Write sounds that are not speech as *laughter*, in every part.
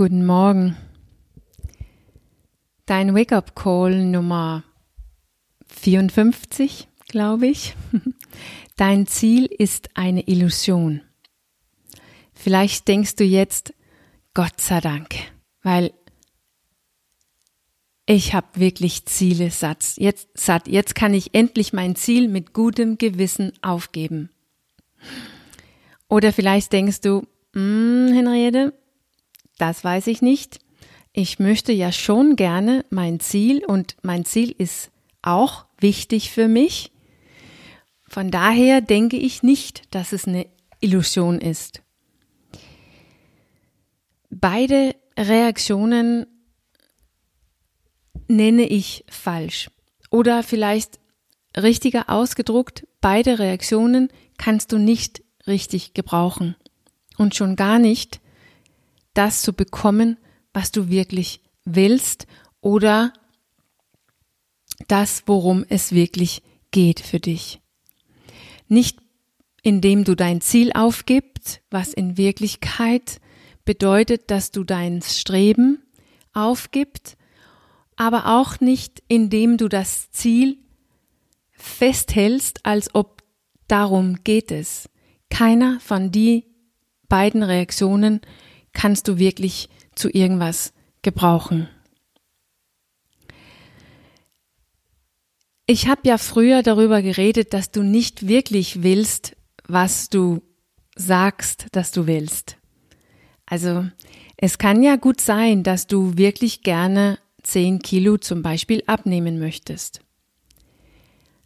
Guten Morgen. Dein Wake-up-Call Nummer 54, glaube ich. *laughs* Dein Ziel ist eine Illusion. Vielleicht denkst du jetzt, Gott sei Dank, weil ich habe wirklich Ziele satt. Jetzt, satt. Jetzt kann ich endlich mein Ziel mit gutem Gewissen aufgeben. Oder vielleicht denkst du, hm, Henriette, das weiß ich nicht. Ich möchte ja schon gerne mein Ziel und mein Ziel ist auch wichtig für mich. Von daher denke ich nicht, dass es eine Illusion ist. Beide Reaktionen nenne ich falsch. Oder vielleicht richtiger ausgedruckt, beide Reaktionen kannst du nicht richtig gebrauchen. Und schon gar nicht das zu bekommen, was du wirklich willst oder das, worum es wirklich geht für dich. Nicht indem du dein Ziel aufgibst, was in Wirklichkeit bedeutet, dass du dein Streben aufgibst, aber auch nicht indem du das Ziel festhältst, als ob darum geht es. Keiner von die beiden Reaktionen kannst du wirklich zu irgendwas gebrauchen. Ich habe ja früher darüber geredet, dass du nicht wirklich willst, was du sagst, dass du willst. Also es kann ja gut sein, dass du wirklich gerne 10 Kilo zum Beispiel abnehmen möchtest.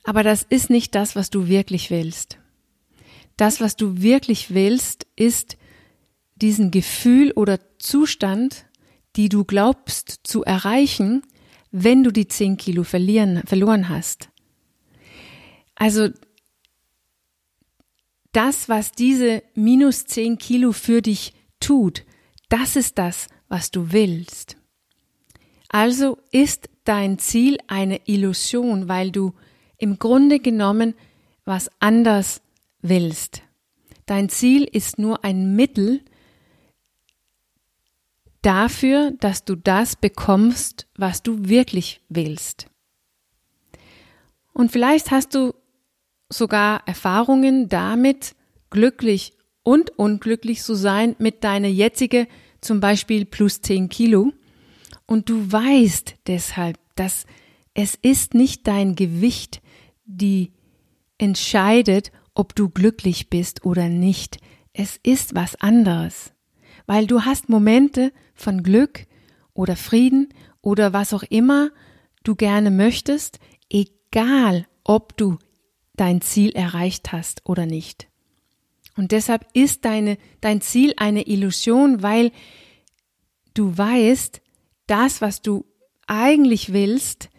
Aber das ist nicht das, was du wirklich willst. Das, was du wirklich willst, ist diesen Gefühl oder Zustand, die du glaubst zu erreichen, wenn du die 10 Kilo verlieren, verloren hast. Also das, was diese minus 10 Kilo für dich tut, das ist das, was du willst. Also ist dein Ziel eine Illusion, weil du im Grunde genommen was anders willst. Dein Ziel ist nur ein Mittel, dafür, dass du das bekommst, was du wirklich willst. Und vielleicht hast du sogar Erfahrungen damit, glücklich und unglücklich zu sein mit deiner jetzige zum Beispiel plus 10 Kilo. Und du weißt deshalb, dass es ist nicht dein Gewicht, die entscheidet, ob du glücklich bist oder nicht. Es ist was anderes weil du hast Momente von Glück oder Frieden oder was auch immer du gerne möchtest, egal ob du dein Ziel erreicht hast oder nicht. Und deshalb ist deine, dein Ziel eine Illusion, weil du weißt, das, was du eigentlich willst,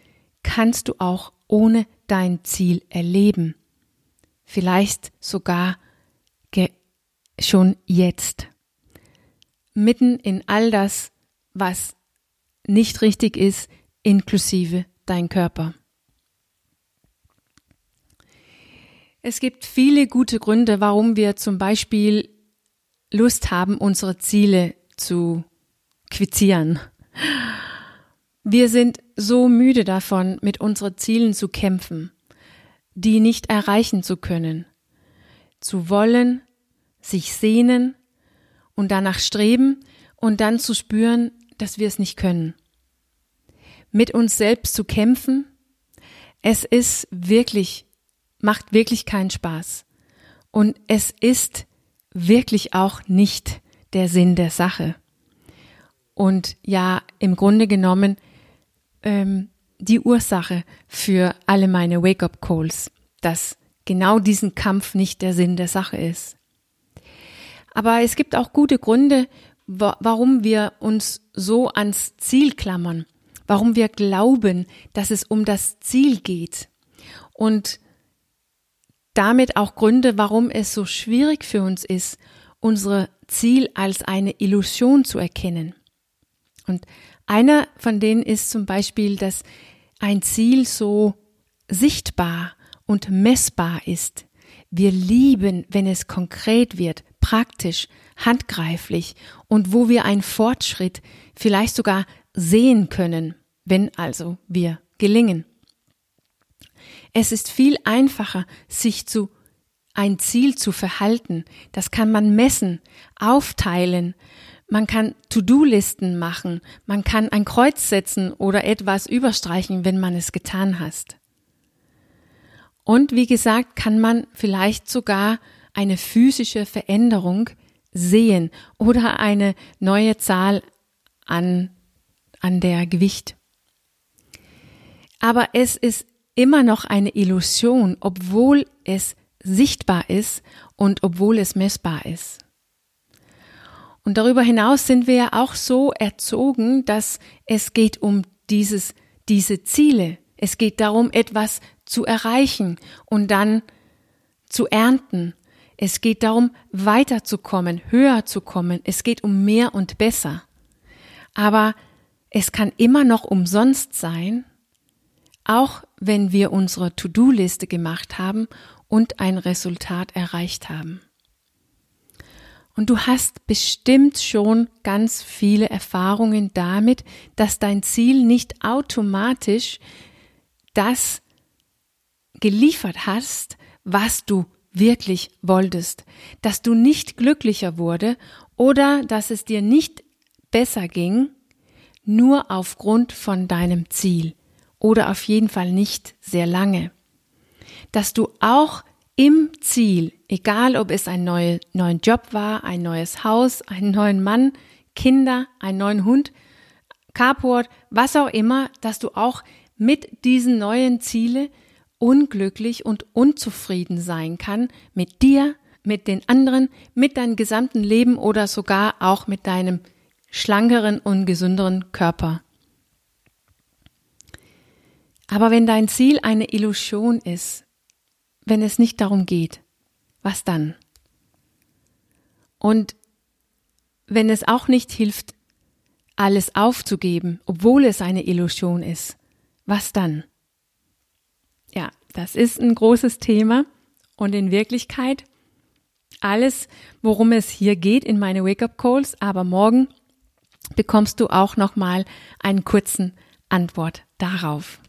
kannst du auch ohne dein Ziel erleben. Vielleicht sogar schon jetzt mitten in all das, was nicht richtig ist, inklusive dein Körper. Es gibt viele gute Gründe, warum wir zum Beispiel Lust haben, unsere Ziele zu quittieren. Wir sind so müde davon, mit unseren Zielen zu kämpfen, die nicht erreichen zu können, zu wollen, sich sehnen, und danach streben und dann zu spüren, dass wir es nicht können. Mit uns selbst zu kämpfen, es ist wirklich, macht wirklich keinen Spaß. Und es ist wirklich auch nicht der Sinn der Sache. Und ja, im Grunde genommen ähm, die Ursache für alle meine Wake-up-Calls, dass genau diesen Kampf nicht der Sinn der Sache ist. Aber es gibt auch gute Gründe, warum wir uns so ans Ziel klammern, warum wir glauben, dass es um das Ziel geht. Und damit auch Gründe, warum es so schwierig für uns ist, unsere Ziel als eine Illusion zu erkennen. Und einer von denen ist zum Beispiel, dass ein Ziel so sichtbar und messbar ist. Wir lieben, wenn es konkret wird, praktisch, handgreiflich und wo wir einen Fortschritt vielleicht sogar sehen können, wenn also wir gelingen. Es ist viel einfacher, sich zu ein Ziel zu verhalten. Das kann man messen, aufteilen. Man kann To-Do-Listen machen. Man kann ein Kreuz setzen oder etwas überstreichen, wenn man es getan hast. Und wie gesagt, kann man vielleicht sogar eine physische Veränderung sehen oder eine neue Zahl an, an der Gewicht. Aber es ist immer noch eine Illusion, obwohl es sichtbar ist und obwohl es messbar ist. Und darüber hinaus sind wir ja auch so erzogen, dass es geht um dieses, diese Ziele. Es geht darum, etwas zu erreichen und dann zu ernten. Es geht darum, weiterzukommen, höher zu kommen. Es geht um mehr und besser. Aber es kann immer noch umsonst sein, auch wenn wir unsere To-Do-Liste gemacht haben und ein Resultat erreicht haben. Und du hast bestimmt schon ganz viele Erfahrungen damit, dass dein Ziel nicht automatisch das geliefert hast, was du wirklich wolltest, dass du nicht glücklicher wurde oder dass es dir nicht besser ging, nur aufgrund von deinem Ziel oder auf jeden Fall nicht sehr lange. Dass du auch im Ziel, egal ob es ein neuer neuen Job war, ein neues Haus, einen neuen Mann, Kinder, einen neuen Hund, Carport, was auch immer, dass du auch mit diesen neuen Ziele unglücklich und unzufrieden sein kann mit dir, mit den anderen, mit deinem gesamten Leben oder sogar auch mit deinem schlankeren und gesünderen Körper. Aber wenn dein Ziel eine Illusion ist, wenn es nicht darum geht? Was dann? Und wenn es auch nicht hilft, alles aufzugeben, obwohl es eine Illusion ist, was dann? Das ist ein großes Thema und in Wirklichkeit alles, worum es hier geht in meine Wake-up Calls, aber morgen bekommst du auch noch mal einen kurzen Antwort darauf.